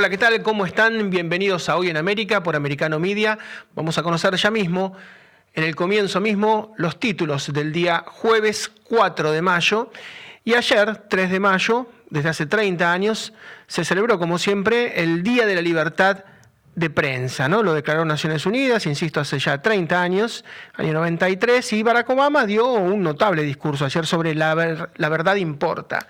Hola, ¿qué tal? ¿Cómo están? Bienvenidos a Hoy en América por Americano Media. Vamos a conocer ya mismo, en el comienzo mismo, los títulos del día jueves 4 de mayo. Y ayer, 3 de mayo, desde hace 30 años, se celebró, como siempre, el Día de la Libertad de Prensa, ¿no? Lo declaró Naciones Unidas, insisto, hace ya 30 años, año 93, y Barack Obama dio un notable discurso ayer sobre la, la verdad importa.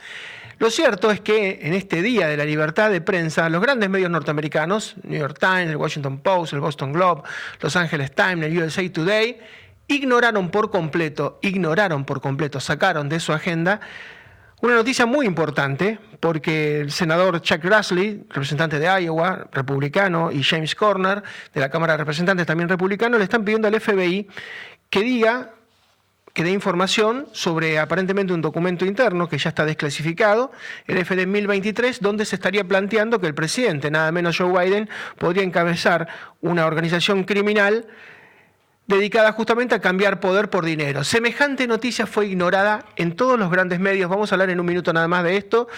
Lo cierto es que en este Día de la Libertad de Prensa, los grandes medios norteamericanos, New York Times, el Washington Post, el Boston Globe, Los Angeles Times, el USA Today, ignoraron por completo, ignoraron por completo, sacaron de su agenda una noticia muy importante, porque el senador Chuck Grassley, representante de Iowa, republicano, y James Corner, de la Cámara de Representantes, también republicano, le están pidiendo al FBI que diga que dé información sobre aparentemente un documento interno que ya está desclasificado, el FD 1023, donde se estaría planteando que el presidente, nada menos Joe Biden, podría encabezar una organización criminal dedicada justamente a cambiar poder por dinero. Semejante noticia fue ignorada en todos los grandes medios. Vamos a hablar en un minuto nada más de esto.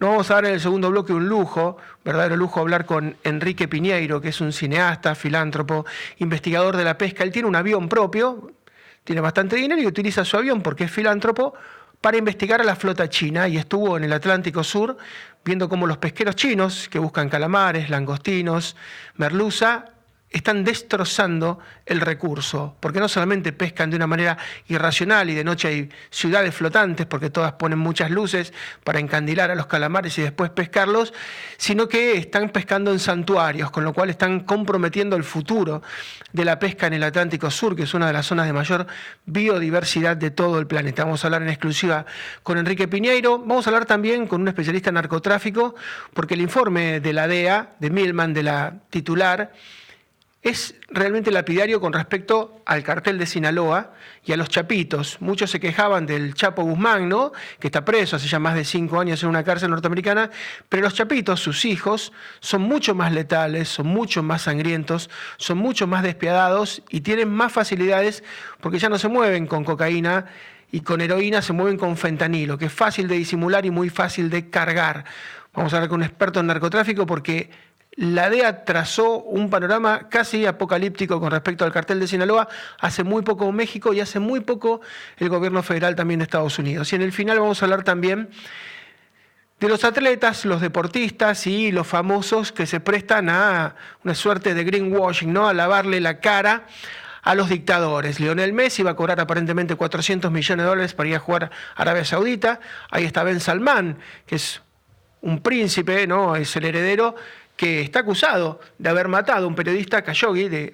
Nos vamos a dar en el segundo bloque un lujo, verdadero lujo, hablar con Enrique Piñeiro, que es un cineasta, filántropo, investigador de la pesca. Él tiene un avión propio, tiene bastante dinero y utiliza su avión porque es filántropo para investigar a la flota china y estuvo en el Atlántico Sur viendo cómo los pesqueros chinos que buscan calamares, langostinos, merluza, están destrozando el recurso, porque no solamente pescan de una manera irracional y de noche hay ciudades flotantes, porque todas ponen muchas luces para encandilar a los calamares y después pescarlos, sino que están pescando en santuarios, con lo cual están comprometiendo el futuro de la pesca en el Atlántico Sur, que es una de las zonas de mayor biodiversidad de todo el planeta. Vamos a hablar en exclusiva con Enrique Piñeiro, vamos a hablar también con un especialista en narcotráfico, porque el informe de la DEA, de Milman, de la titular, es realmente lapidario con respecto al cartel de Sinaloa y a los chapitos. Muchos se quejaban del Chapo Guzmán, ¿no? que está preso hace ya más de cinco años en una cárcel norteamericana, pero los chapitos, sus hijos, son mucho más letales, son mucho más sangrientos, son mucho más despiadados y tienen más facilidades porque ya no se mueven con cocaína y con heroína, se mueven con fentanilo, que es fácil de disimular y muy fácil de cargar. Vamos a hablar con un experto en narcotráfico porque la DEA trazó un panorama casi apocalíptico con respecto al cartel de Sinaloa hace muy poco México y hace muy poco el gobierno federal también de Estados Unidos. Y en el final vamos a hablar también de los atletas, los deportistas y los famosos que se prestan a una suerte de greenwashing, ¿no? a lavarle la cara a los dictadores. Lionel Messi va a cobrar aparentemente 400 millones de dólares para ir a jugar a Arabia Saudita. Ahí está Ben Salman, que es un príncipe, ¿no? es el heredero que está acusado de haber matado a un periodista Khashoggi, de,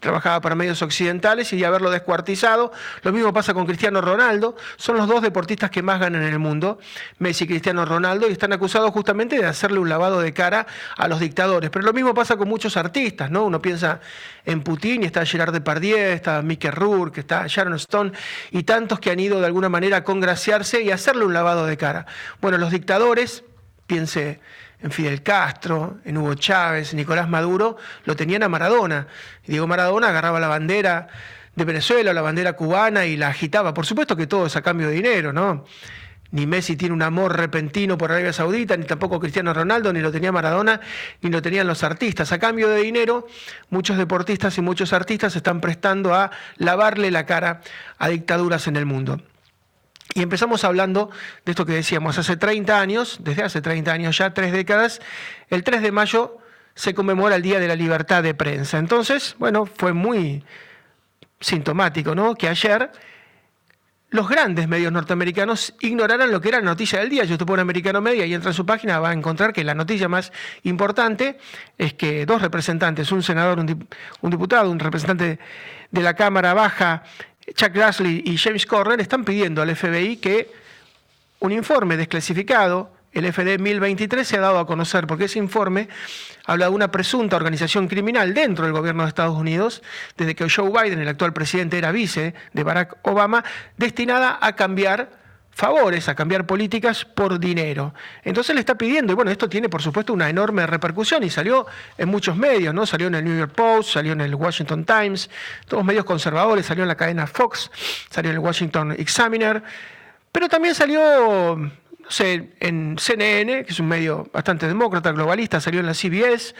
trabajaba para medios occidentales, y de haberlo descuartizado. Lo mismo pasa con Cristiano Ronaldo. Son los dos deportistas que más ganan en el mundo, Messi y Cristiano Ronaldo, y están acusados justamente de hacerle un lavado de cara a los dictadores. Pero lo mismo pasa con muchos artistas, ¿no? Uno piensa en Putin y está Gerard Depardieu, está Mickey Rourke, está Sharon Stone, y tantos que han ido de alguna manera a congraciarse y hacerle un lavado de cara. Bueno, los dictadores, piense en Fidel Castro, en Hugo Chávez, Nicolás Maduro, lo tenían a Maradona. Y Diego Maradona agarraba la bandera de Venezuela, la bandera cubana y la agitaba. Por supuesto que todo es a cambio de dinero, ¿no? Ni Messi tiene un amor repentino por Arabia Saudita, ni tampoco Cristiano Ronaldo, ni lo tenía Maradona, ni lo tenían los artistas. A cambio de dinero, muchos deportistas y muchos artistas están prestando a lavarle la cara a dictaduras en el mundo. Y empezamos hablando de esto que decíamos, hace 30 años, desde hace 30 años ya, tres décadas, el 3 de mayo se conmemora el Día de la Libertad de Prensa. Entonces, bueno, fue muy sintomático, ¿no? Que ayer los grandes medios norteamericanos ignoraran lo que era la noticia del día. Yo usted pone Americano Media y entra en su página, va a encontrar que la noticia más importante es que dos representantes, un senador, un diputado, un representante de la Cámara Baja Chuck Grassley y James Corner están pidiendo al FBI que un informe desclasificado, el FD 1023, se ha dado a conocer, porque ese informe habla de una presunta organización criminal dentro del gobierno de Estados Unidos, desde que Joe Biden, el actual presidente, era vice de Barack Obama, destinada a cambiar favores, a cambiar políticas por dinero. Entonces le está pidiendo, y bueno, esto tiene por supuesto una enorme repercusión y salió en muchos medios, ¿no? Salió en el New York Post, salió en el Washington Times, todos medios conservadores, salió en la cadena Fox, salió en el Washington Examiner, pero también salió no sé, en CNN, que es un medio bastante demócrata, globalista, salió en la CBS,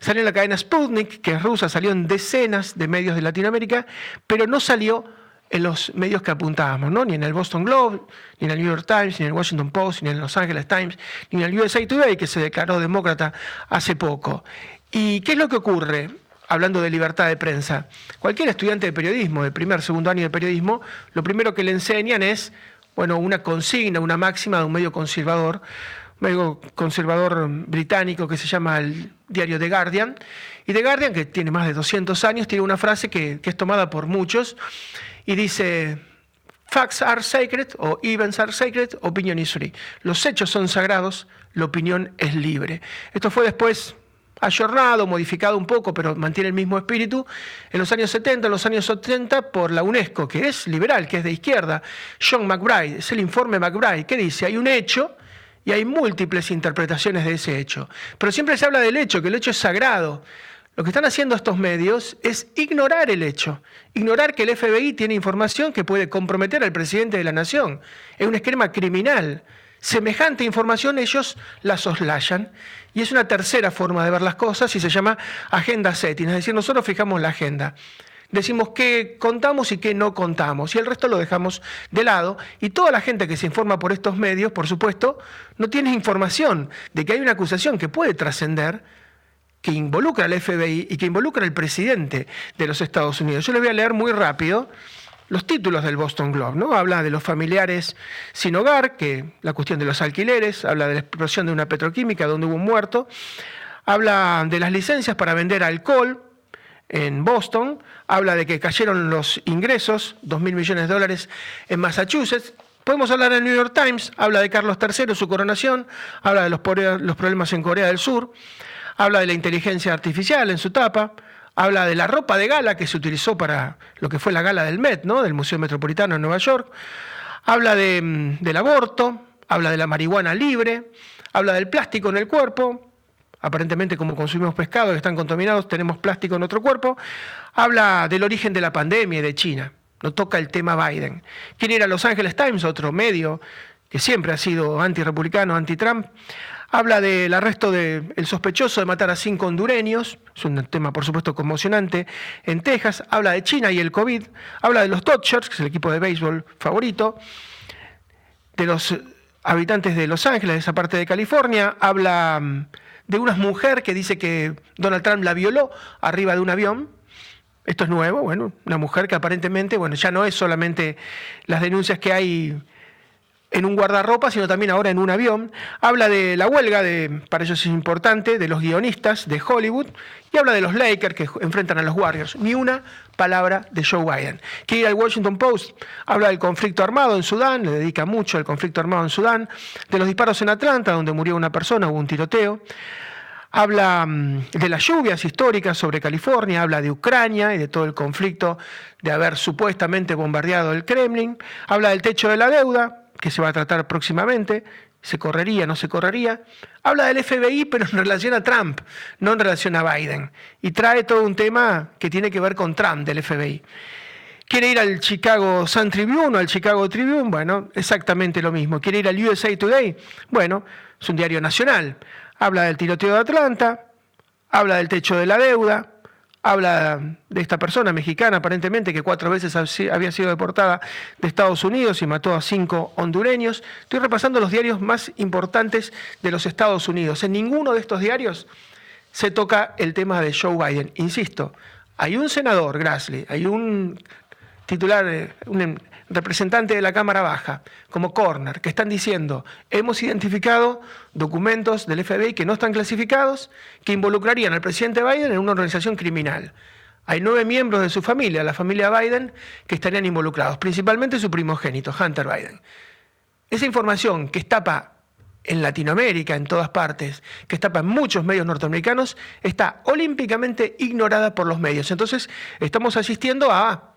salió en la cadena Sputnik, que es rusa, salió en decenas de medios de Latinoamérica, pero no salió en los medios que apuntábamos, ¿no? ni en el Boston Globe, ni en el New York Times, ni en el Washington Post, ni en el Los Angeles Times, ni en el USA Today, que se declaró demócrata hace poco. ¿Y qué es lo que ocurre? Hablando de libertad de prensa, cualquier estudiante de periodismo, de primer, segundo año de periodismo, lo primero que le enseñan es bueno, una consigna, una máxima de un medio conservador, medio conservador británico que se llama el diario The Guardian. Y The Guardian, que tiene más de 200 años, tiene una frase que, es tomada por muchos y dice, Facts are sacred o events are sacred, opinion is free. Los hechos son sagrados, la opinión es libre. Esto fue después ayornado, modificado un poco, pero mantiene el mismo espíritu, en los años 70, en los años 80, por la UNESCO, que es liberal, que es de izquierda, John McBride, es el informe McBride, que dice, hay un hecho y hay múltiples interpretaciones de ese hecho, pero siempre se habla del hecho, que el hecho es sagrado. Lo que están haciendo estos medios es ignorar el hecho, ignorar que el FBI tiene información que puede comprometer al presidente de la nación. Es un esquema criminal. Semejante información ellos la soslayan y es una tercera forma de ver las cosas y se llama agenda setting, es decir, nosotros fijamos la agenda. Decimos qué contamos y qué no contamos, y el resto lo dejamos de lado. Y toda la gente que se informa por estos medios, por supuesto, no tiene información de que hay una acusación que puede trascender, que involucra al FBI y que involucra al presidente de los Estados Unidos. Yo le voy a leer muy rápido los títulos del Boston Globe, ¿no? Habla de los familiares sin hogar, que la cuestión de los alquileres, habla de la explosión de una petroquímica donde hubo un muerto, habla de las licencias para vender alcohol en Boston, habla de que cayeron los ingresos, 2 mil millones de dólares en Massachusetts. Podemos hablar del New York Times, habla de Carlos III, su coronación, habla de los, problemas en Corea del Sur, habla de la inteligencia artificial en su tapa, habla de la ropa de gala que se utilizó para lo que fue la gala del Met, ¿no? del Museo Metropolitano en Nueva York, habla mm, del aborto, habla de la marihuana libre, habla del plástico en el cuerpo, aparentemente como consumimos pescado que están contaminados, tenemos plástico en nuestro cuerpo, habla del origen de la pandemia y de China, no toca el tema Biden. Quiere ir a Los Angeles Times, otro medio que siempre ha sido anti-republicano, anti-Trump, Habla del arresto del sospechoso de matar a cinco hondureños, es un tema por supuesto conmocionante, en Texas. Habla de China y el COVID. Habla de los Dodgers, que es el equipo de béisbol favorito. De los habitantes de Los Ángeles, de esa parte de California. Habla mm, de una mujer que dice que Donald Trump la violó arriba de un avión. Esto es nuevo, bueno, una mujer que aparentemente, bueno, ya no es solamente las denuncias que hay en un guardarropa, sino también ahora en un avión. Habla de la huelga, de, para ellos es importante, de los guionistas de Hollywood, y habla de los Lakers que enfrentan a los Warriors. Ni una palabra de Joe Biden. Que al Washington Post, habla del conflicto armado en Sudán, le dedica mucho al conflicto armado en Sudán, de los disparos en Atlanta, donde murió una persona, hubo un tiroteo. Habla mm, de las lluvias históricas sobre California, habla de Ucrania y de todo el conflicto de haber supuestamente bombardeado el Kremlin, habla del techo de la deuda, que se va a tratar próximamente, se correría, no se correría, habla del FBI, pero en relación a Trump, no en relación a Biden. Y trae todo un tema que tiene que ver con Trump del FBI. ¿Quiere ir al Chicago Sun Tribune o al Chicago Tribune? Bueno, exactamente lo mismo. ¿Quiere ir al USA Today? Bueno, es un diario nacional. Habla del tiroteo de Atlanta, habla del techo de la deuda, habla de esta persona mexicana, aparentemente, que cuatro veces había sido deportada de Estados Unidos y mató a cinco hondureños. Estoy repasando los diarios más importantes de los Estados Unidos. En ninguno de estos diarios se toca el tema de Joe Biden. Insisto, hay un senador, Grassley, hay un titular, eh, un representante de la Cámara Baja, como Corner, que están diciendo, hemos identificado documentos del FBI que no están clasificados, que involucrarían al presidente Biden en una organización criminal. Hay nueve miembros de su familia, la familia Biden, que estarían involucrados, principalmente su primogénito, Hunter Biden. Esa información que estapa en Latinoamérica, en todas partes, que estapa en muchos medios norteamericanos, está olímpicamente ignorada por los medios. Entonces, estamos asistiendo a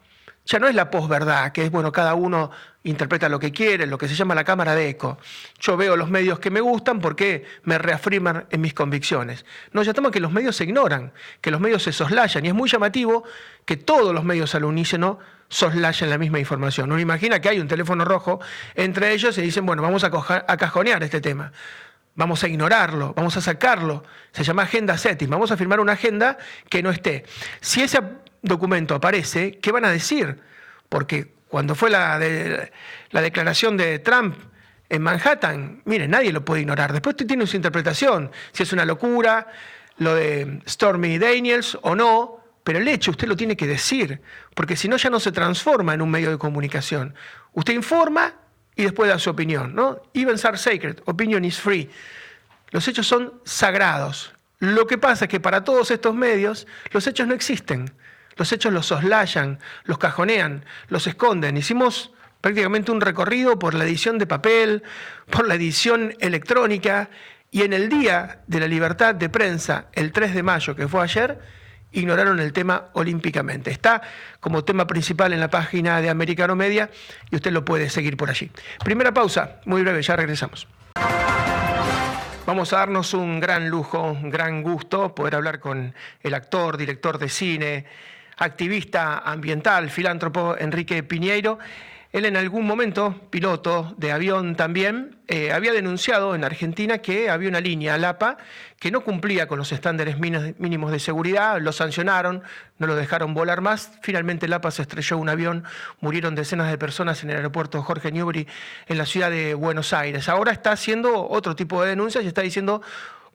ya no es la posverdad, que es, bueno, cada uno interpreta lo que quiere, lo que se llama la cámara de eco. Yo veo los medios que me gustan porque me reafirman en mis convicciones. No, ya estamos que los medios se ignoran, que los medios se soslayan, y es muy llamativo que todos los medios al unísono soslayan la misma información. Uno imagina que hay un teléfono rojo entre ellos y dicen, bueno, vamos a, a cajonear este tema. Vamos a ignorarlo, vamos a sacarlo. Se llama agenda setting. Vamos a firmar una agenda que no esté. Si ese documento aparece, ¿qué van a decir? Porque cuando fue la, la declaración de Trump en Manhattan, mire, nadie lo puede ignorar. Después tiene su interpretación, si es una locura, lo de Stormy Daniels o no, pero el hecho usted lo tiene que decir, porque si no ya no se transforma en un medio de comunicación. Usted informa y después da su opinión, ¿no? Events are sacred, opinion is free. Los hechos son sagrados. Lo que pasa es que para todos estos medios los hechos no existen. Los hechos los soslayan, los cajonean, los esconden. Hicimos prácticamente un recorrido por la edición de papel, por la edición electrónica, y en el Día de la Libertad de Prensa, el 3 de mayo, que fue ayer, ignoraron el tema olímpicamente. Está como tema principal en la página de Americano Media y usted lo puede seguir por allí. Primera pausa, muy breve, ya regresamos. Vamos a darnos un gran lujo, un gran gusto poder hablar con el actor, director de cine, activista ambiental, filántropo Enrique Piñeiro. Él en algún momento, piloto de avión también, eh, había denunciado en Argentina que había una línea, LAPA, que no cumplía con los estándares mínimos de seguridad, lo sancionaron, no lo dejaron volar más. Finalmente LAPA se estrelló un avión, murieron decenas de personas en el aeropuerto Jorge Newbery en la ciudad de Buenos Aires. Ahora está haciendo otro tipo de denuncias y está diciendo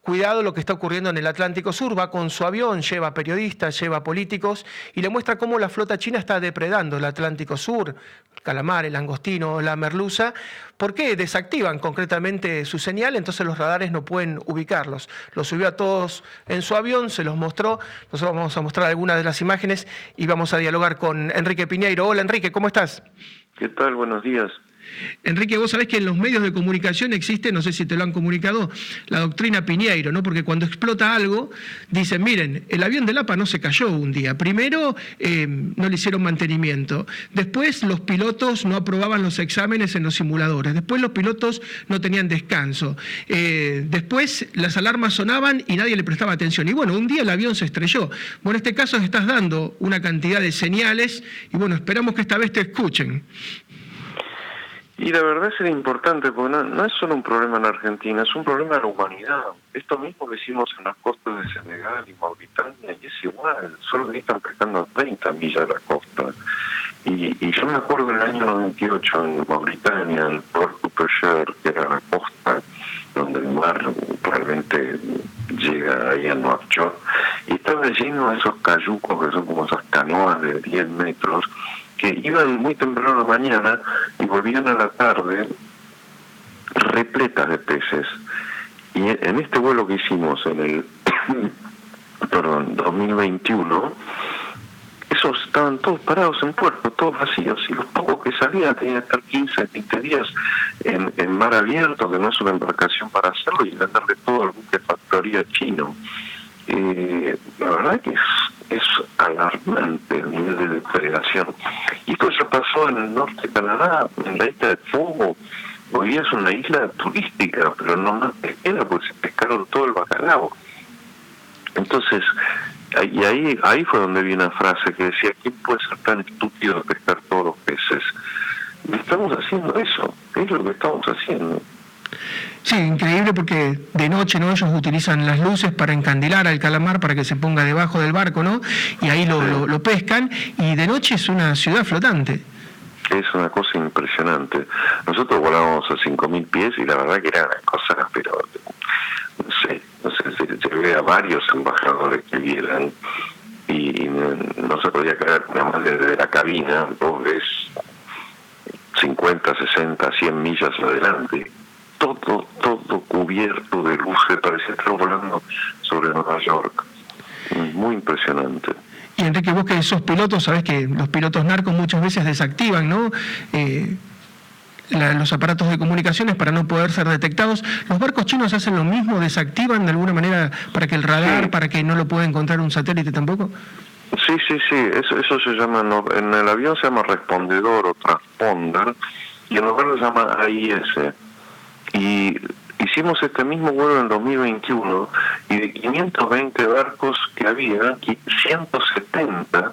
cuidado lo que está ocurriendo en el Atlántico Sur, va con su avión, lleva periodistas, lleva políticos y le muestra cómo la flota china está depredando el Atlántico Sur, el calamar, el langostino, la merluza, porque desactivan concretamente su señal, entonces los radares no pueden ubicarlos. Los subió a todos en su avión, se los mostró, nosotros vamos a mostrar algunas de las imágenes y vamos a dialogar con Enrique Piñeiro. Hola Enrique, ¿cómo estás? ¿Qué tal? Buenos días. Enrique, vos sabés que en los medios de comunicación existe, no sé si te lo han comunicado, la doctrina Piñeiro, ¿no? Porque cuando explota algo, dicen, miren, el avión de Lapa no se cayó un día. Primero, eh, no le hicieron mantenimiento. Después, los pilotos no aprobaban los exámenes en los simuladores. Después, los pilotos no tenían descanso. Eh, después, las alarmas sonaban y nadie le prestaba atención. Y bueno, un día el avión se estrelló. Bueno, en este caso estás dando una cantidad de señales y bueno, esperamos que esta vez te escuchen. Y la verdad es importante, porque no, es solo un problema en Argentina, es un problema de la humanidad. Esto mismo que hicimos en las costas de Senegal y Mauritania, y es igual, solo que están pescando 30 millas de la costa. Y, y yo me acuerdo en el año 98 en Mauritania, el puerto que era la costa donde el mar realmente llega ahí a Nuakchot, y estaba lleno de esos cayucos que son como esas canoas de 10 metros, que iban muy temprano la mañana y volvían a la tarde repletas de peces. Y en este vuelo que hicimos en el perdón, 2021, esos estaban todos parados en puerto, todos vacíos, y los pocos que salían tenían que estar 15, 20 días en, mar abierto, que no es una embarcación para hacerlo, y venderle todo al buque factoría chino. Eh, la verdad que es, es alarmante el nivel de depredación. Y esto ya pasó en el norte de Canadá, en la isla de Fuego. Hoy es una isla turística, pero no más pesquera, porque se pescaron todo el bacalao. Entonces, y ahí, ahí fue donde vi una frase que decía, ¿quién puede ser tan estúpido de pescar todos los peces? estamos haciendo eso, es lo que estamos haciendo. Sí, increíble porque de noche ¿no? ellos utilizan las luces para encandilar al calamar para que se ponga debajo del barco, ¿no? Y ahí lo, lo, pescan y de noche es una ciudad flotante. Es una cosa impresionante. Nosotros volábamos a 5.000 pies y la verdad que era una cosa, pero no sé, no sé, se, ve a varios embajadores que vieran y no, se podía caer nada más desde la cabina, vos ves 50, 60, 100 millas adelante todo, todo cubierto de luces, parecía estar volando sobre Nueva York. Muy impresionante. Y Enrique, vos que sos pilotos, sabés que los pilotos narcos muchas veces desactivan, ¿no? Eh, los aparatos de comunicaciones para no poder ser detectados. ¿Los barcos chinos hacen lo mismo? ¿Desactivan de alguna manera para que el radar, para que no lo pueda encontrar un satélite tampoco? Sí, sí, sí, eso, eso se llama, en el avión se llama respondedor o transponder y en lugar se llama AIS. Y hicimos este mismo vuelo en 2021 y de 520 barcos que había, 170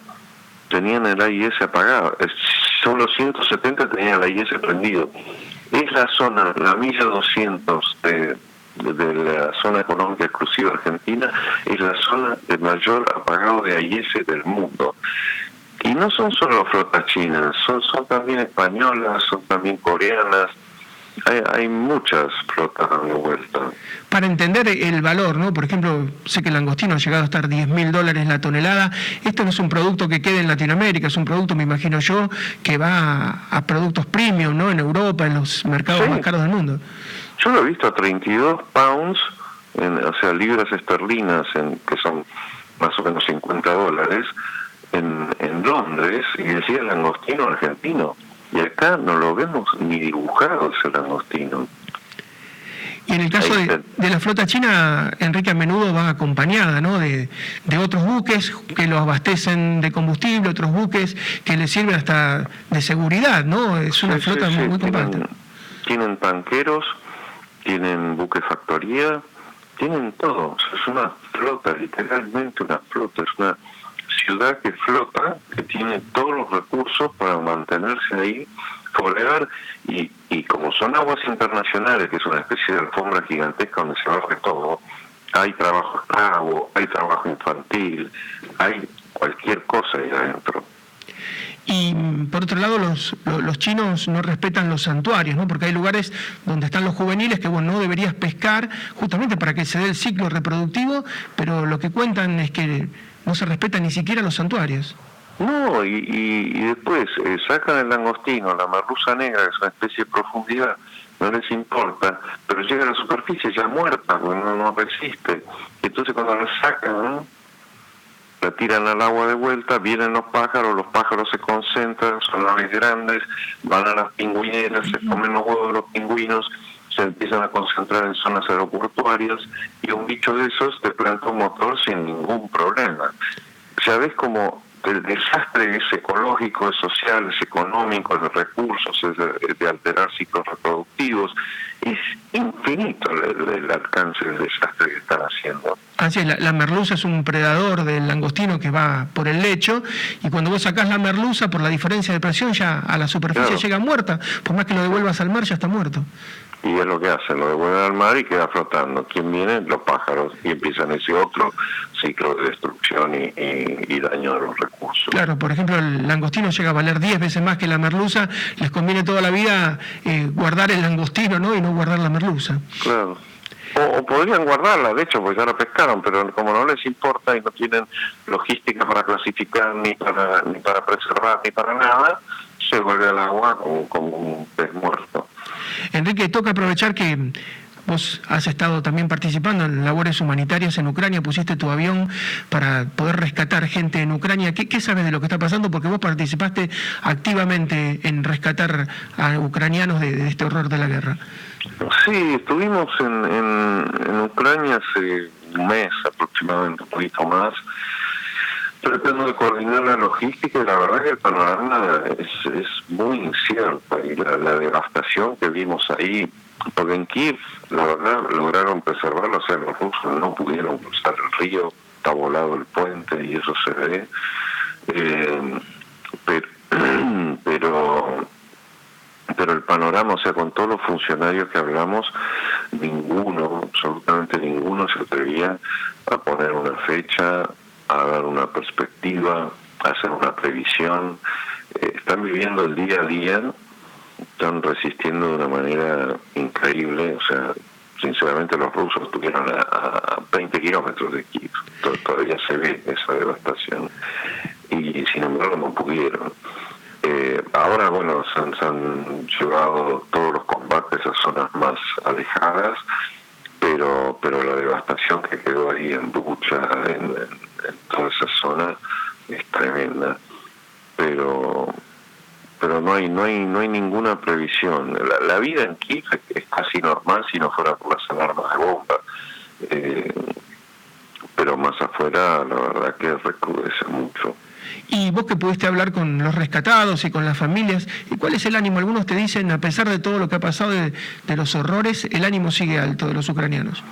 tenían el AIS apagado, solo 170 tenían el AIS prendido. Es la zona, la milla 200 de la zona económica exclusiva argentina es la zona de mayor apagado de AIS del mundo. Y no son solo flotas chinas, son, son también españolas, son también coreanas, hay, hay, muchas flotas dando vuelta. Para entender el valor, ¿no? Por ejemplo, sé que el langostino ha llegado a estar 10 mil dólares la tonelada. Esto no es un producto que quede en Latinoamérica, es un producto, me imagino yo, que va a, productos premium, ¿no? En Europa, en los mercados más caros del mundo. Yo lo he visto a 32 pounds, o sea, libras esterlinas, en, que son más o menos 50 dólares, en, en Londres, y decía el langostino argentino. Y acá no lo vemos ni dibujado ese langostino. Y en el caso de, la flota china, Enrique a menudo va acompañada ¿no? de, de, otros buques que lo abastecen de combustible, otros buques que le sirven hasta de seguridad, ¿no? Es una flota muy, muy compacta. tienen tanqueros tienen buque factoría, tienen todo. Es una flota, literalmente una flota, es una ciudad que flota, que tiene todos los recursos para mantenerse ahí, folear, y, y como son aguas internacionales, que es una especie de alfombra gigantesca donde se barre todo, hay trabajo esclavo, hay trabajo infantil, hay cualquier cosa ahí adentro. Y por otro lado, los, los chinos no respetan los santuarios, ¿no? porque hay lugares donde están los juveniles que bueno, no deberías pescar justamente para que se dé el ciclo reproductivo, pero lo que cuentan es que no se respetan ni siquiera los santuarios. No, y, y, después eh, sacan el langostino, la marruza negra, que es una especie de profundidad, no les importa, pero llega a la superficie ya muerta, porque no, no resiste. Entonces cuando la sacan, la tiran al agua de vuelta, vienen los pájaros, los pájaros se concentran, son aves grandes, van a las pingüineras, se comen los huevos de los pingüinos, se empiezan a concentrar en zonas aeroportuarias y un bicho de esos te planta un motor sin ningún problema. ¿Sabes cómo el desastre es ecológico, es social, es económico, es de recursos, es de, alterar ciclos reproductivos. Es infinito el, alcance del desastre que están haciendo. Así es, la, merluza es un predador del langostino que va por el lecho y cuando vos sacás la merluza por la diferencia de presión ya a la superficie llega muerta, por más que lo devuelvas al mar ya está muerto y es lo que hacen, lo devuelven al mar y queda flotando. ¿Quién viene? Los pájaros y empiezan ese otro ciclo de destrucción y, daño de los recursos. Claro, por ejemplo, el langostino llega a valer 10 veces más que la merluza, les conviene toda la vida eh, guardar el langostino ¿no? y no guardar la merluza. Claro. O, podrían guardarla, de hecho, porque ya la pescaron, pero como no les importa y no tienen logística para clasificar, ni para, ni para preservar, ni para nada, se vuelve al agua como, como un pez muerto. Enrique, toca aprovechar que vos has estado también participando en labores humanitarias en Ucrania, pusiste tu avión para poder rescatar gente en Ucrania. ¿Qué, sabes de lo que está pasando? Porque vos participaste activamente en rescatar a ucranianos de, este horror de la guerra. Sí, estuvimos en, en Ucrania hace un mes aproximadamente, un poquito más tratando de coordinar la logística y la verdad que el panorama es, es muy incierto y la, devastación que vimos ahí, porque en Kiev la verdad lograron preservarlo, o sea, los rusos no pudieron cruzar el río, está volado el puente y eso se ve, eh, pero, pero pero el panorama, o sea, con todos los funcionarios que hablamos, ninguno, absolutamente ninguno se atrevía a poner una fecha, a dar una perspectiva, a hacer una previsión. Eh, están viviendo el día a día, están resistiendo de una manera increíble, o sea, sinceramente los rusos estuvieron a, 20 kilómetros de Kiev, todavía se ve esa devastación, y sin embargo no pudieron. Eh, ahora, bueno, se han, se han, llevado todos los combates a zonas más alejadas, pero pero la devastación que quedó ahí en Bucha, en, toda esa zona, es tremenda. Pero pero no hay no hay no hay ninguna previsión. La, vida en Kiev es casi normal si no fuera por las alarmas de bomba. Eh, pero más afuera la verdad que recrudece mucho. Y vos que pudiste hablar con los rescatados y con las familias, ¿y cuál es el ánimo? Algunos te dicen, a pesar de todo lo que ha pasado, de, los horrores, el ánimo sigue alto de los ucranianos.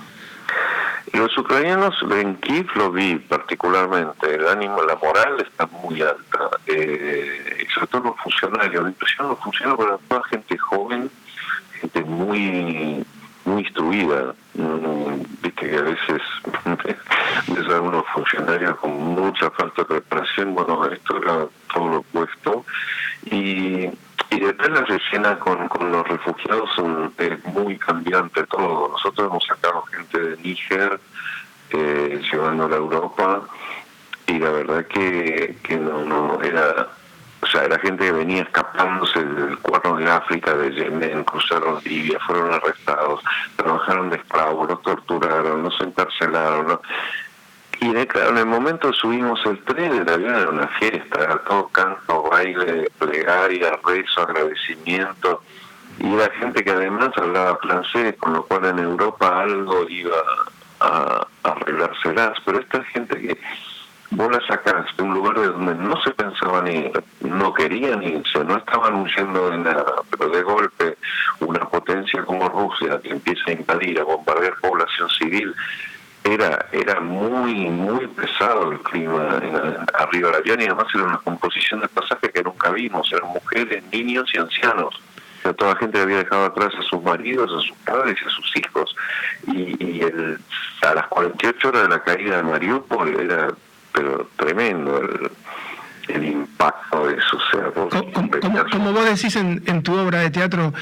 Los ucranianos en Kiev lo vi particularmente, el ánimo, la moral está muy alta, eh, sobre todo los funcionarios, la impresión los funcionarios, pero toda gente joven, gente muy muy instruida. Mm, viste que a veces ves a algunos funcionarios con mucha falta de preparación. Bueno, esto era todo lo opuesto. Y, después la escena con, con los refugiados es muy cambiante todo. Nosotros hemos sacado gente de Níger eh, llevando a Europa y la verdad que, que no, no era o sea, era gente que venía escapándose del cuerno de África, de Yemen, cruzaron Libia, fueron arrestados, trabajaron de esclavos, los torturaron, los encarcelaron. Y en el momento subimos el tren, el avión era una fiesta, todo canto, baile, plegaria, rezo, agradecimiento. Y era gente que además hablaba francés, con lo cual en Europa algo iba a, a arreglárselas. Pero esta gente que vos la sacás de un lugar de donde no se pensaba ni, no querían irse, no estaban huyendo de nada, pero de golpe una potencia como Rusia que empieza a invadir, a bombardear población civil, era era muy muy pesado el clima arriba del avión y además era una composición de pasaje que nunca vimos, eran mujeres, niños y ancianos. O toda la gente había dejado atrás a sus maridos, a sus padres y a sus hijos. Y, y el, a las 48 horas de la caída de Mariupol era pero tremendo el, impacto de eso. como, vos decís en, en, tu obra de teatro,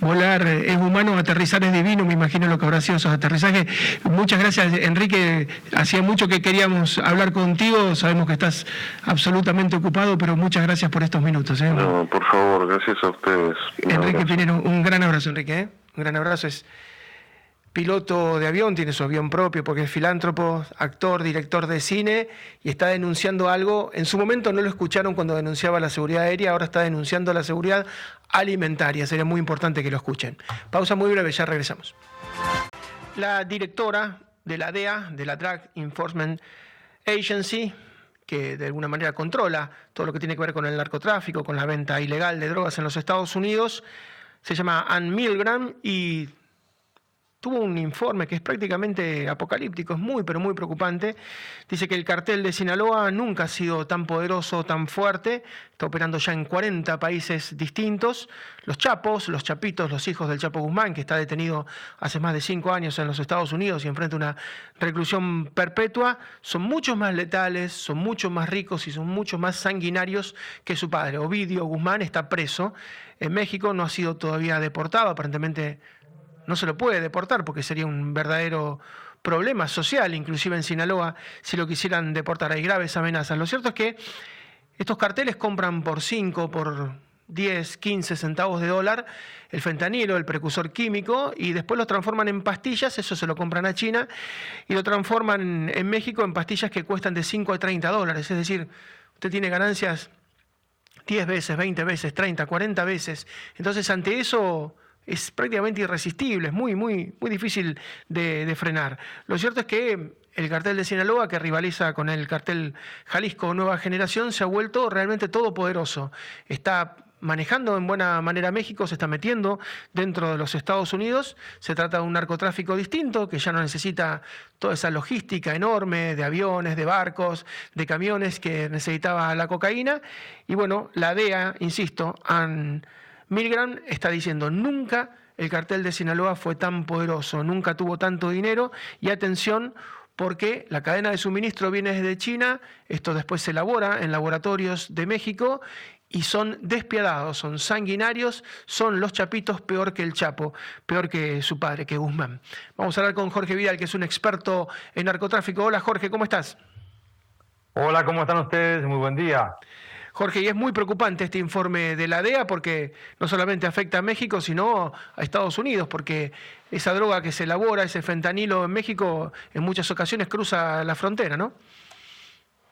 volar es humano, aterrizar es divino, me imagino lo que habrá sido esos aterrizajes. Muchas gracias, Enrique. Hacía mucho que queríamos hablar contigo, sabemos que estás absolutamente ocupado, pero muchas gracias por estos minutos. ¿eh? No, por favor, gracias a ustedes. Enrique Pinero, un gran abrazo, Enrique. ¿eh? Un gran abrazo. Es piloto de avión, tiene su avión propio porque es filántropo, actor, director de cine y está denunciando algo. En su momento no lo escucharon cuando denunciaba la seguridad aérea, ahora está denunciando la seguridad alimentaria. Sería muy importante que lo escuchen. Pausa muy breve, ya regresamos. La directora de la DEA, de la Drug Enforcement Agency, que de alguna manera controla todo lo que tiene que ver con el narcotráfico, con la venta ilegal de drogas en los Estados Unidos, se llama Ann Milgram y tuvo un informe que es prácticamente apocalíptico, es muy, pero muy preocupante. Dice que el cartel de Sinaloa nunca ha sido tan poderoso, tan fuerte, está operando ya en 40 países distintos. Los Chapos, los Chapitos, los hijos del Chapo Guzmán, que está detenido hace más de cinco años en los Estados Unidos y enfrenta una reclusión perpetua, son mucho más letales, son mucho más ricos y son mucho más sanguinarios que su padre. Ovidio Guzmán está preso en México, no ha sido todavía deportado, aparentemente no se lo puede deportar porque sería un verdadero problema social, inclusive en Sinaloa, si lo quisieran deportar. Hay graves amenazas. Lo cierto es que estos carteles compran por 5, por 10, 15 centavos de dólar el fentanilo, el precursor químico, y después lo transforman en pastillas, eso se lo compran a China, y lo transforman en México en pastillas que cuestan de 5 a 30 dólares. Es decir, usted tiene ganancias 10 veces, 20 veces, 30, 40 veces. Entonces, ante eso es prácticamente irresistible, es muy, muy, muy difícil de, frenar. Lo cierto es que el cartel de Sinaloa, que rivaliza con el cartel Jalisco Nueva Generación, se ha vuelto realmente todopoderoso. Está manejando en buena manera México, se está metiendo dentro de los Estados Unidos. Se trata de un narcotráfico distinto que ya no necesita toda esa logística enorme de aviones, de barcos, de camiones que necesitaba la cocaína. Y bueno, la DEA, insisto, han Milgram está diciendo, nunca el cartel de Sinaloa fue tan poderoso, nunca tuvo tanto dinero y atención porque la cadena de suministro viene desde China, esto después se elabora en laboratorios de México y son despiadados, son sanguinarios, son los chapitos peor que el Chapo, peor que su padre, que Guzmán. Vamos a hablar con Jorge Vidal, que es un experto en narcotráfico. Hola Jorge, ¿cómo estás? Hola, ¿cómo están ustedes? Muy buen día. Jorge, y es muy preocupante este informe de la DEA porque no solamente afecta a México, sino a Estados Unidos, porque esa droga que se elabora, ese fentanilo en México, en muchas ocasiones cruza la frontera, ¿no?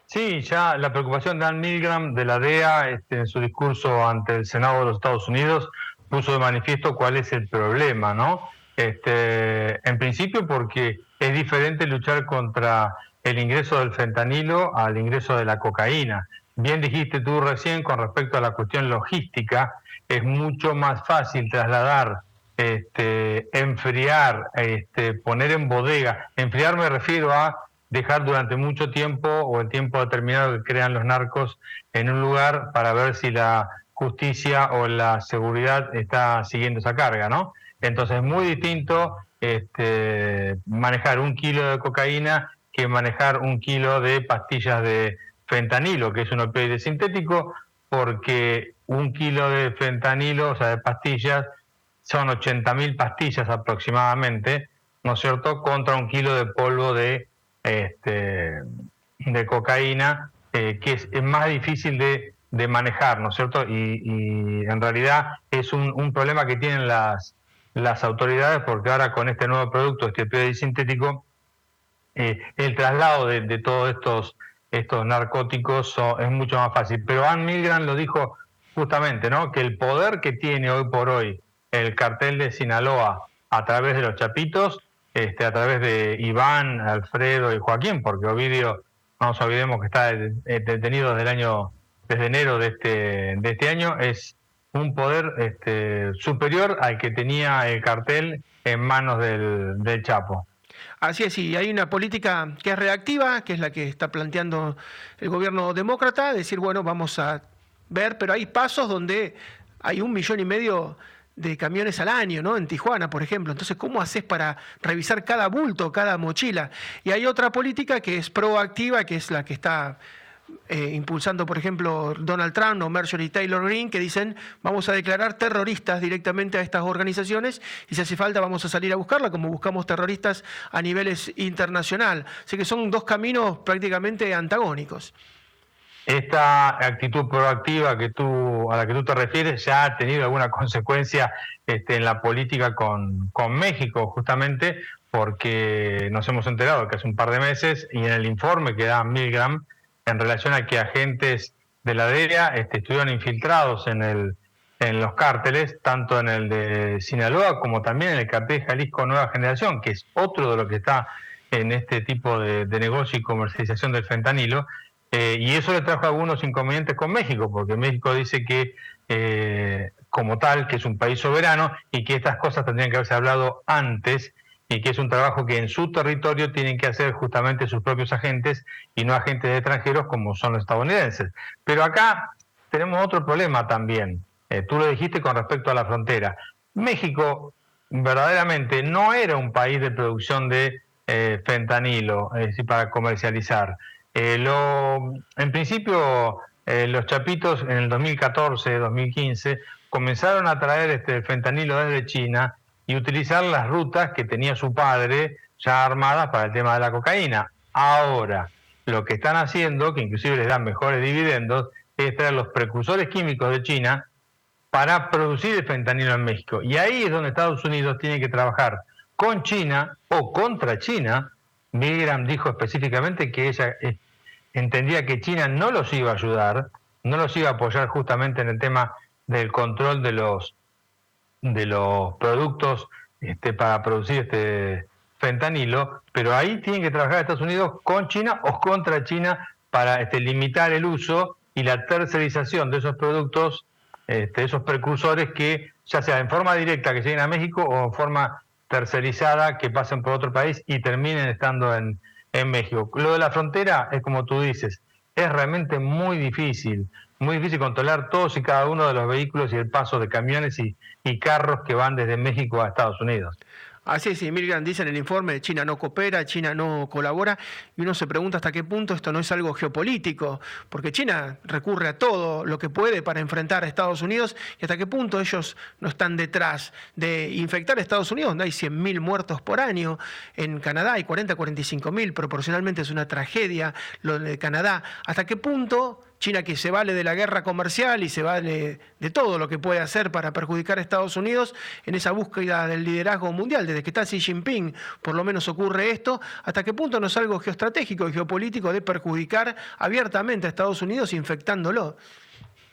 Sí, ya la preocupación de Dan Milgram de la DEA este, en su discurso ante el Senado de los Estados Unidos puso de manifiesto cuál es el problema, ¿no? Este, en principio porque es diferente luchar contra el ingreso del fentanilo al ingreso de la cocaína. Bien dijiste tú recién con respecto a la cuestión logística, es mucho más fácil trasladar, este, enfriar, este, poner en bodega. Enfriar me refiero a dejar durante mucho tiempo o el tiempo determinado que crean los narcos en un lugar para ver si la justicia o la seguridad está siguiendo esa carga, ¿no? Entonces es muy distinto este, manejar un kilo de cocaína que manejar un kilo de pastillas de fentanilo, que es un opioide sintético, porque un kilo de fentanilo, o sea, de pastillas, son 80.000 pastillas aproximadamente, ¿no es cierto?, contra un kilo de polvo de, este, de cocaína, eh, que es, más difícil de, manejar, ¿no es cierto? Y, en realidad es un, problema que tienen las, las autoridades, porque ahora con este nuevo producto, este opioide sintético, eh, el traslado de, de todos estos estos narcóticos es mucho más fácil. Pero Ann Milgram lo dijo justamente, ¿no? Que el poder que tiene hoy por hoy el cartel de Sinaloa a través de los chapitos, este, a través de Iván, Alfredo y Joaquín, porque Ovidio, no nos olvidemos que está detenido desde el año, desde enero de este, de este año, es un poder este, superior al que tenía el cartel en manos del, del Chapo. Así es, y hay una política que es reactiva, que es la que está planteando el gobierno demócrata, decir, bueno, vamos a ver, pero hay pasos donde hay un millón y medio de camiones al año, ¿no? En Tijuana, por ejemplo. Entonces, ¿cómo haces para revisar cada bulto, cada mochila? Y hay otra política que es proactiva, que es la que está eh, impulsando, por ejemplo, Donald Trump o Marjorie Taylor Greene, que dicen vamos a declarar terroristas directamente a estas organizaciones y si hace falta vamos a salir a buscarla, como buscamos terroristas a niveles internacional. Así que son dos caminos prácticamente antagónicos. Esta actitud proactiva que tú, a la que tú te refieres ya ha tenido alguna consecuencia este, en la política con, con México, justamente porque nos hemos enterado que hace un par de meses y en el informe que da Milgram, en relación a que agentes de la DEA este, estuvieron infiltrados en, el, en los cárteles, tanto en el de Sinaloa como también en el cartel Jalisco Nueva Generación, que es otro de lo que está en este tipo de, negocio y comercialización del fentanilo. Eh, y eso le trajo algunos inconvenientes con México, porque México dice que eh, como tal, que es un país soberano y que estas cosas tendrían que haberse hablado antes y que es un trabajo que en su territorio tienen que hacer justamente sus propios agentes y no agentes extranjeros como son los estadounidenses. Pero acá tenemos otro problema también. Eh, tú lo dijiste con respecto a la frontera. México verdaderamente no era un país de producción de eh, fentanilo, es para comercializar. Eh, lo, en principio, los chapitos en el 2014, 2015, comenzaron a traer este fentanilo desde China y utilizar las rutas que tenía su padre ya armadas para el tema de la cocaína. Ahora, lo que están haciendo, que inclusive les dan mejores dividendos, es traer los precursores químicos de China para producir el fentanilo en México. Y ahí es donde Estados Unidos tiene que trabajar con China o contra China. Milgram dijo específicamente que ella eh, entendía que China no los iba a ayudar, no los iba a apoyar justamente en el tema del control de los de los productos este, para producir este fentanilo, pero ahí tienen que trabajar Estados Unidos con China o contra China para este, limitar el uso y la tercerización de esos productos, este, esos precursores que ya sea en forma directa que lleguen a México o en forma tercerizada que pasen por otro país y terminen estando en, en México. Lo de la frontera es como tú dices, es realmente muy difícil muy difícil controlar todos y cada uno de los vehículos y el paso de camiones y, carros que van desde México a Estados Unidos. Así es, y Milgram dice en el informe, China no coopera, China no colabora, y uno se pregunta hasta qué punto esto no es algo geopolítico, porque China recurre a todo lo que puede para enfrentar a Estados Unidos, y hasta qué punto ellos no están detrás de infectar a Estados Unidos, donde hay 100.000 muertos por año, en Canadá hay 40, 45.000, proporcionalmente es una tragedia lo de Canadá, hasta qué punto China que se vale de la guerra comercial y se vale de todo lo que puede hacer para perjudicar a Estados Unidos en esa búsqueda del liderazgo mundial. Desde que está Xi Jinping, por lo menos ocurre esto. ¿Hasta qué punto no es algo geoestratégico y geopolítico de perjudicar abiertamente a Estados Unidos infectándolo?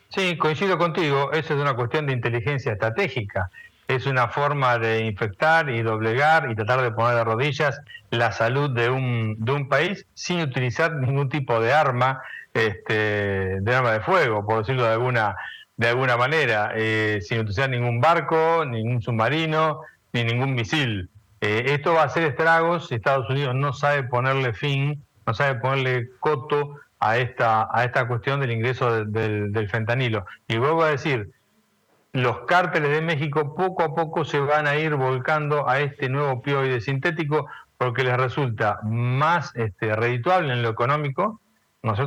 Sí, coincido contigo. Esa es una cuestión de inteligencia estratégica. es una forma de infectar y doblegar y tratar de poner de rodillas la salud de un, de un país sin utilizar ningún tipo de arma, este, de arma de fuego, por decirlo de alguna, de alguna manera, eh, sin utilizar ningún barco, ningún submarino, ni ningún misil. Eh, esto va a hacer estragos si Estados Unidos no sabe ponerle fin, no sabe ponerle coto a esta, a esta cuestión del ingreso del, fentanilo. Y vuelvo a decir, los cárteles de México poco a poco se van a ir volcando a este nuevo opioide sintético porque les resulta más este, redituable en lo económico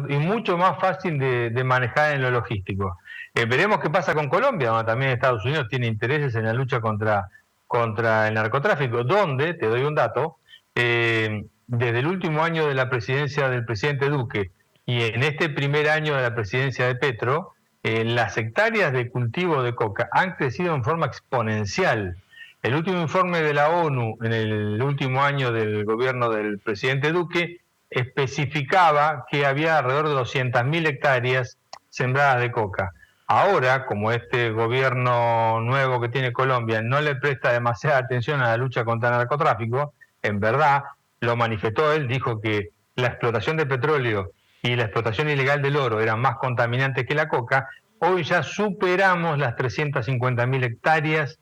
y mucho más fácil de, manejar en lo logístico. Eh, veremos qué pasa con Colombia, donde también Estados Unidos tiene intereses en la lucha contra, contra el narcotráfico, donde, te doy un dato, eh, desde el último año de la presidencia del presidente Duque y en este primer año de la presidencia de Petro, eh, las hectáreas de cultivo de coca han crecido en forma exponencial. El último informe de la ONU en el último año del gobierno del presidente Duque especificaba que había alrededor de 200.000 hectáreas sembradas de coca. Ahora, como este gobierno nuevo que tiene Colombia no le presta demasiada atención a la lucha contra el narcotráfico, en verdad lo manifestó él, dijo que la explotación de petróleo y la explotación ilegal del oro era más contaminante que la coca, hoy ya superamos las 350.000 hectáreas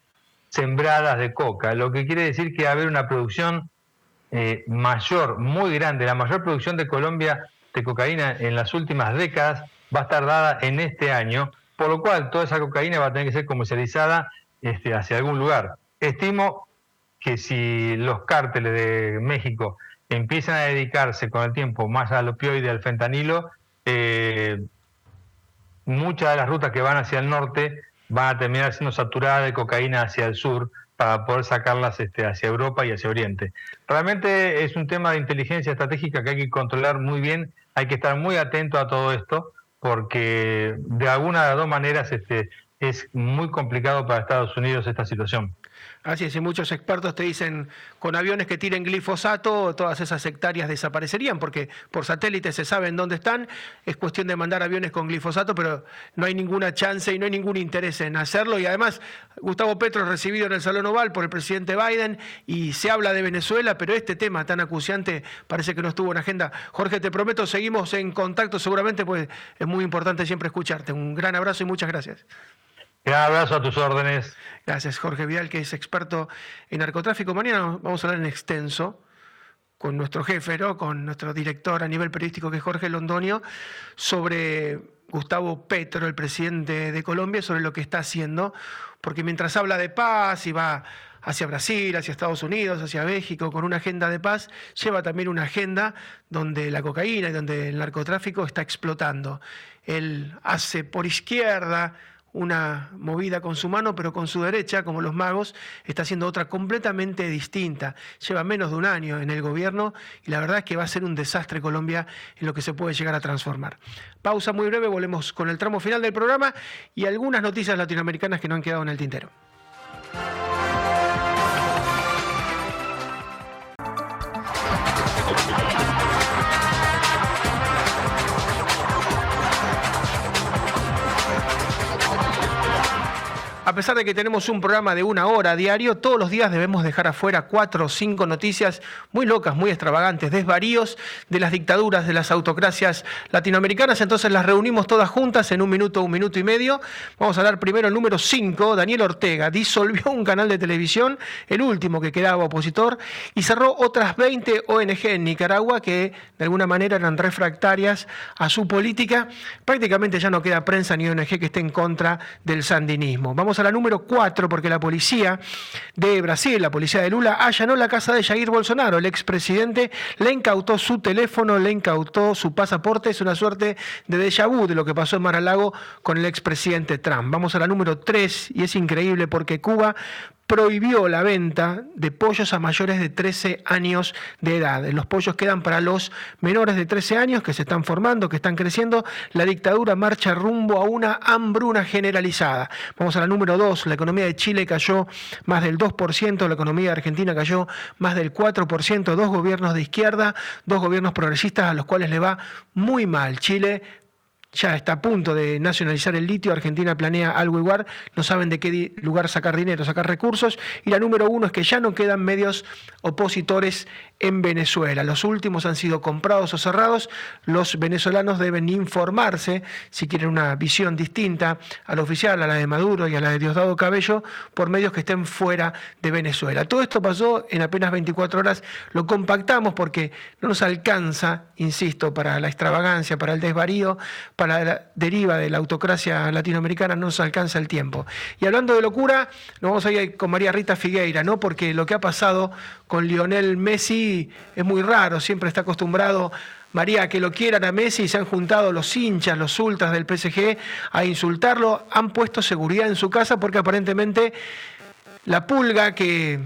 sembradas de coca, lo que quiere decir que va a haber una producción eh, mayor, muy grande, la mayor producción de Colombia de cocaína en las últimas décadas va a estar dada en este año, por lo cual toda esa cocaína va a tener que ser comercializada este, hacia algún lugar. Estimo que si los cárteles de México empiezan a dedicarse con el tiempo más al opioide, al fentanilo, eh, muchas de las rutas que van hacia el norte van a terminar siendo saturadas de cocaína hacia el sur para poder sacarlas este, hacia Europa y hacia Oriente. Realmente es un tema de inteligencia estratégica que hay que controlar muy bien, hay que estar muy atento a todo esto, porque de alguna de dos maneras este, es muy complicado para Estados Unidos esta situación. Así es, y muchos expertos te dicen, con aviones que tiren glifosato, todas esas hectáreas desaparecerían, porque por satélite se saben dónde están, es cuestión de mandar aviones con glifosato, pero no hay ninguna chance y no hay ningún interés en hacerlo. Y además, Gustavo Petro es recibido en el Salón Oval por el presidente Biden y se habla de Venezuela, pero este tema tan acuciante parece que no estuvo en agenda. Jorge, te prometo, seguimos en contacto seguramente, pues es muy importante siempre escucharte. Un gran abrazo y muchas gracias. Un abrazo a tus órdenes. Gracias, Jorge Vidal, que es experto en narcotráfico. Mañana vamos a hablar en extenso con nuestro jefe, con nuestro director a nivel periodístico, que es Jorge Londonio, sobre Gustavo Petro, el presidente de Colombia, sobre lo que está haciendo, porque mientras habla de paz y va hacia Brasil, hacia Estados Unidos, hacia México, con una agenda de paz, lleva también una agenda donde la cocaína y donde el narcotráfico está explotando. Él hace por izquierda, una movida con su mano, pero con su derecha, como los magos, está haciendo otra completamente distinta. Lleva menos de un año en el gobierno y la verdad es que va a ser un desastre Colombia en lo que se puede llegar a transformar. Pausa muy breve, volvemos con el tramo final del programa y algunas noticias latinoamericanas que no han quedado en el tintero. A pesar de que tenemos un programa de una hora diario, todos los días debemos dejar afuera cuatro o cinco noticias muy locas, muy extravagantes, desvaríos de las dictaduras, de las autocracias latinoamericanas. Entonces las reunimos todas juntas en un minuto, un minuto y medio. Vamos a hablar primero el número cinco. Daniel Ortega disolvió un canal de televisión, el último que quedaba opositor, y cerró otras 20 ONG en Nicaragua que de alguna manera eran refractarias a su política. Prácticamente ya no queda prensa ni ONG que esté en contra del sandinismo. Vamos a la número 4 porque la policía de Brasil, la policía de Lula, allanó la casa de Jair Bolsonaro, el expresidente, le incautó su teléfono, le incautó su pasaporte, es una suerte de déjà vu de lo que pasó en Mar-a-Lago con el expresidente Trump. Vamos a la número 3 y es increíble porque Cuba prohibió la venta de pollos a mayores de 13 años de edad. Los pollos quedan para los menores de 13 años que se están formando, que están creciendo. La dictadura marcha rumbo a una hambruna generalizada. Vamos a la número 2. La economía de Chile cayó más del 2%, la economía Argentina cayó más del 4%. Dos gobiernos de izquierda, dos gobiernos progresistas a los cuales le va muy mal. Chile ya está a punto de nacionalizar el litio, Argentina planea algo igual, no saben de qué lugar sacar dinero, sacar recursos, y la número uno es que ya no quedan medios opositores en Venezuela. Los últimos han sido comprados o cerrados, los venezolanos deben informarse, si quieren una visión distinta a la oficial, a la de Maduro y a la de Diosdado Cabello, por medios que estén fuera de Venezuela. Todo esto pasó en apenas 24 horas, lo compactamos porque no nos alcanza, insisto, para la extravagancia, para el desvarío, para la deriva de la autocracia latinoamericana, no nos alcanza el tiempo. Y hablando de locura, nos vamos a ir con María Rita Figueira, ¿no? Porque lo que ha pasado con Lionel Messi es muy raro, siempre está acostumbrado María, que lo quieran a Messi y se han juntado los hinchas, los ultras del PSG a insultarlo, han puesto seguridad en su casa porque aparentemente la pulga que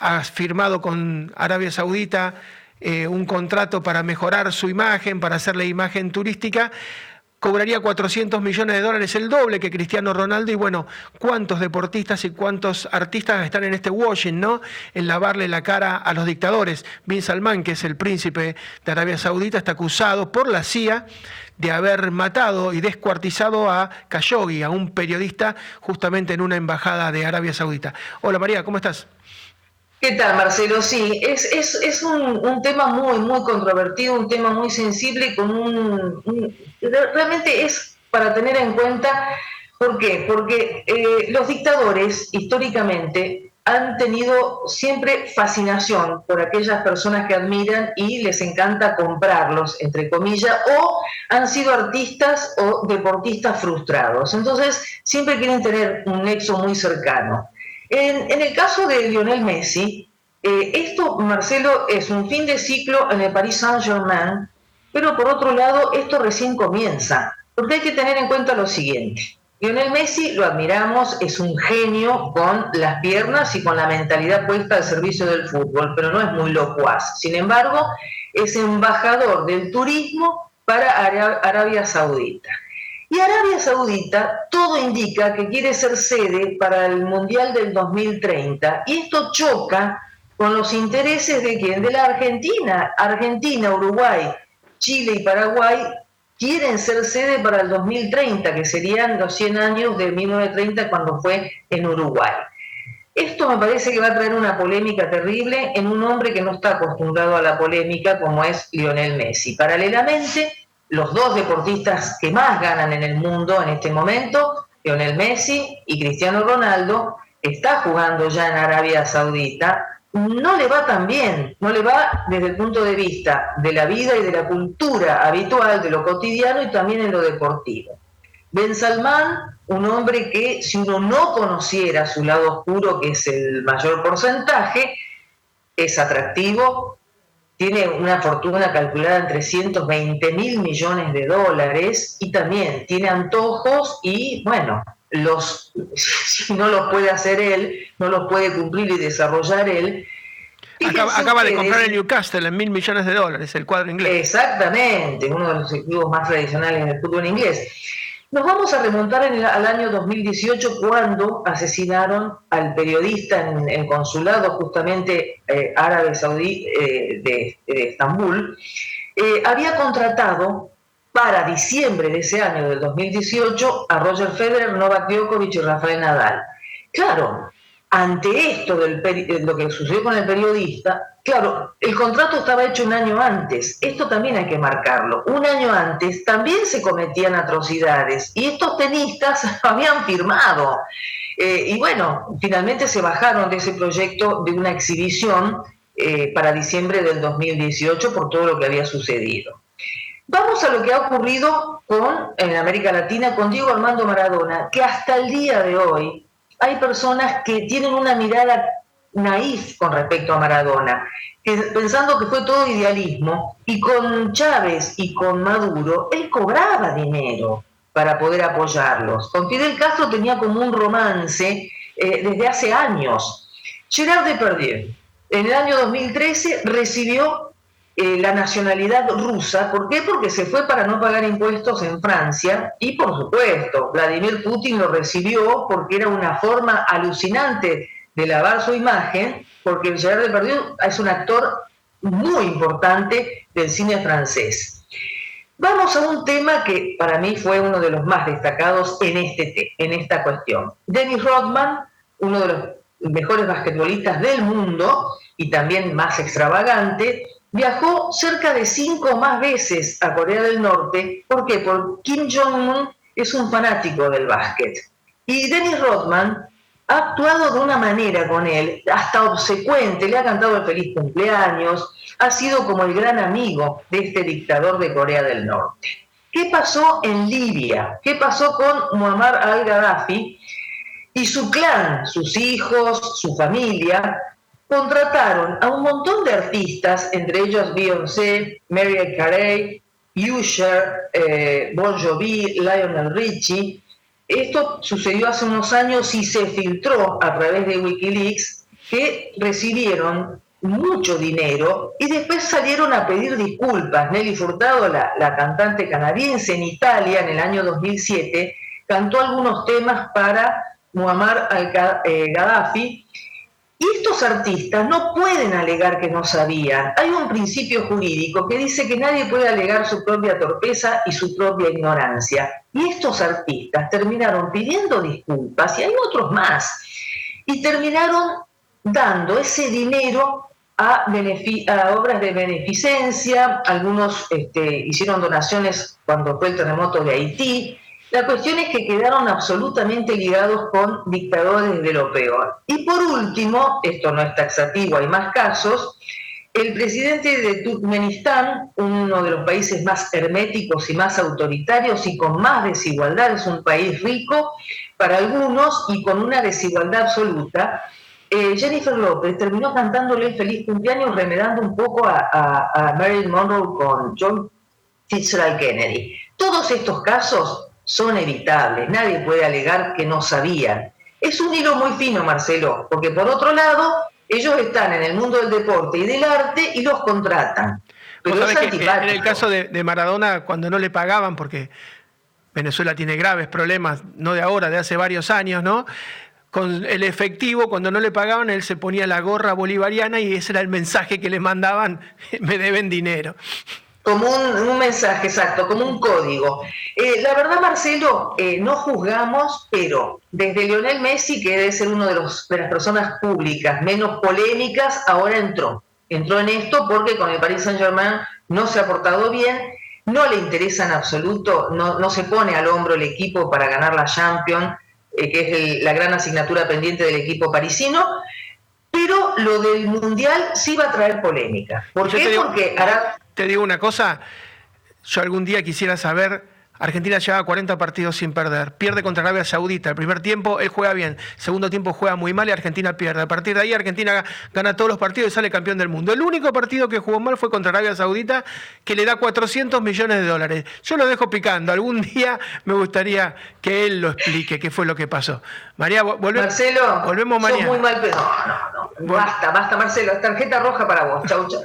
ha firmado con Arabia Saudita eh, un contrato para mejorar su imagen, para hacerle imagen turística, cobraría 400 millones de dólares, el doble que Cristiano Ronaldo. Y bueno, ¿cuántos deportistas y cuántos artistas están en este washing, ¿no? En lavarle la cara a los dictadores. Bin Salman, que es el príncipe de Arabia Saudita, está acusado por la CIA de haber matado y descuartizado a Khashoggi, a un periodista, justamente en una embajada de Arabia Saudita. Hola María, ¿cómo estás? ¿Qué tal, Marcelo? Sí, es, es, es un, tema muy, muy controvertido, un tema muy sensible, con un, realmente es para tener en cuenta, ¿por qué? Porque eh, los dictadores históricamente han tenido siempre fascinación por aquellas personas que admiran y les encanta comprarlos, entre comillas, o han sido artistas o deportistas frustrados. Entonces, siempre quieren tener un nexo muy cercano. En, el caso de Lionel Messi, eh, esto, Marcelo, es un fin de ciclo en el Paris Saint-Germain, pero por otro lado, esto recién comienza, porque hay que tener en cuenta lo siguiente. Lionel Messi, lo admiramos, es un genio con las piernas y con la mentalidad puesta al servicio del fútbol, pero no es muy locuaz. Sin embargo, es embajador del turismo para Arabia Saudita. Y Arabia Saudita todo indica que quiere ser sede para el Mundial del 2030 y esto choca con los intereses de quién? De la Argentina. Argentina, Uruguay, Chile y Paraguay quieren ser sede para el 2030, que serían los 100 años de 1930 cuando fue en Uruguay. Esto me parece que va a traer una polémica terrible en un hombre que no está acostumbrado a la polémica como es Lionel Messi. Paralelamente, los dos deportistas que más ganan en el mundo en este momento, Lionel Messi y Cristiano Ronaldo, está jugando ya en Arabia Saudita, no le va tan bien, no le va desde el punto de vista de la vida y de la cultura habitual, de lo cotidiano y también en lo deportivo. Ben Salman, un hombre que si uno no conociera su lado oscuro, que es el mayor porcentaje, es atractivo, tiene una fortuna calculada en 320 mil millones de dólares y también tiene antojos y, bueno, los, si no los puede hacer él, no los puede cumplir y desarrollar él. Acaba, de comprar el Newcastle en mil millones de dólares, el cuadro inglés. Exactamente, uno de los equipos más tradicionales del fútbol inglés. Nos vamos a remontar al año 2018 cuando asesinaron al periodista en el consulado justamente eh, árabe saudí eh, de, Estambul. Eh, había contratado para diciembre de ese año, del 2018, a Roger Federer, Novak Djokovic y Rafael Nadal. Claro, ante esto de lo que sucedió con el periodista, claro, el contrato estaba hecho un año antes, esto también hay que marcarlo, un año antes también se cometían atrocidades y estos tenistas habían firmado. Eh, y bueno, finalmente se bajaron de ese proyecto de una exhibición eh, para diciembre del 2018 por todo lo que había sucedido. Vamos a lo que ha ocurrido en América Latina con Diego Armando Maradona, que hasta el día de hoy hay personas que tienen una mirada naif con respecto a Maradona, pensando que fue todo idealismo, y con Chávez y con Maduro, él cobraba dinero para poder apoyarlos. Con Fidel Castro tenía como un romance eh, desde hace años. Gerard Depardieu, en el año 2013, recibió eh, la nacionalidad rusa. ¿Por qué? Porque se fue para no pagar impuestos en Francia y por supuesto Vladimir Putin lo recibió porque era una forma alucinante de lavar su imagen, porque Gerard Depardieu es un actor muy importante del cine francés. Vamos a un tema que para mí fue uno de los más destacados en, este, en esta cuestión. Dennis Rodman, uno de los mejores basquetbolistas del mundo y también más extravagante, viajó cerca de cinco más veces a Corea del Norte. ¿Por qué? Porque Kim Jong-un es un fanático del básquet. Y Dennis Rodman ha actuado de una manera con él, hasta obsecuente, le ha cantado el feliz cumpleaños, ha sido como el gran amigo de este dictador de Corea del Norte. ¿Qué pasó en Libia? ¿Qué pasó con Muammar al-Gaddafi? Y su clan, sus hijos, su familia, contrataron a un montón de artistas, entre ellos Beyoncé, Mariah Carey, Usher, eh, Bon Jovi, Lionel Richie, esto sucedió hace unos años y se filtró a través de Wikileaks que recibieron mucho dinero y después salieron a pedir disculpas. Nelly Furtado, la, cantante canadiense en Italia en el año 2007, cantó algunos temas para Muammar al-Gaddafi y estos artistas no pueden alegar que no sabían. Hay un principio jurídico que dice que nadie puede alegar su propia torpeza y su propia ignorancia. Y estos artistas terminaron pidiendo disculpas, y hay otros más, y terminaron dando ese dinero a, obras de beneficencia, algunos este, hicieron donaciones cuando fue el terremoto de Haití, la cuestión es que quedaron absolutamente ligados con dictadores de lo peor. Y por último, esto no es taxativo, hay más casos, el presidente de Turkmenistán, uno de los países más herméticos y más autoritarios y con más desigualdad, es un país rico para algunos y con una desigualdad absoluta, eh, Jennifer López terminó cantándole feliz cumpleaños remedando un poco a, a Marilyn Monroe con John Fitzgerald Kennedy. Todos estos casos son evitables, nadie puede alegar que no sabían. Es un hilo muy fino, Marcelo, porque por otro lado, ellos están en el mundo del deporte y del arte y los contratan. Pero es en el caso de, Maradona, cuando no le pagaban, porque Venezuela tiene graves problemas, no de ahora, de hace varios años, ¿no? Con el efectivo, cuando no le pagaban, él se ponía la gorra bolivariana y ese era el mensaje que le mandaban, me deben dinero como un, mensaje exacto, como un código. Eh, la verdad, Marcelo, eh, no juzgamos, pero desde Lionel Messi, que debe ser uno de, los, de las personas públicas menos polémicas, ahora entró. Entró en esto porque con el Paris Saint-Germain no se ha portado bien, no le interesa en absoluto, no, no se pone al hombro el equipo para ganar la Champions, eh, que es la gran asignatura pendiente del equipo parisino, pero lo del Mundial sí va a traer polémica. ¿Por qué? Porque hará te digo una cosa, yo algún día quisiera saber, Argentina lleva 40 partidos sin perder, pierde contra Arabia Saudita, el primer tiempo él juega bien, segundo tiempo juega muy mal y Argentina pierde. A partir de ahí Argentina gana todos los partidos y sale campeón del mundo. El único partido que jugó mal fue contra Arabia Saudita, que le da 400 millones de dólares. Yo lo dejo picando, algún día me gustaría que él lo explique qué fue lo que pasó. María, volvemos, Marcelo, volvemos mañana. muy mal, no, no, no. Basta, basta Marcelo, tarjeta roja para vos. Chau, chau.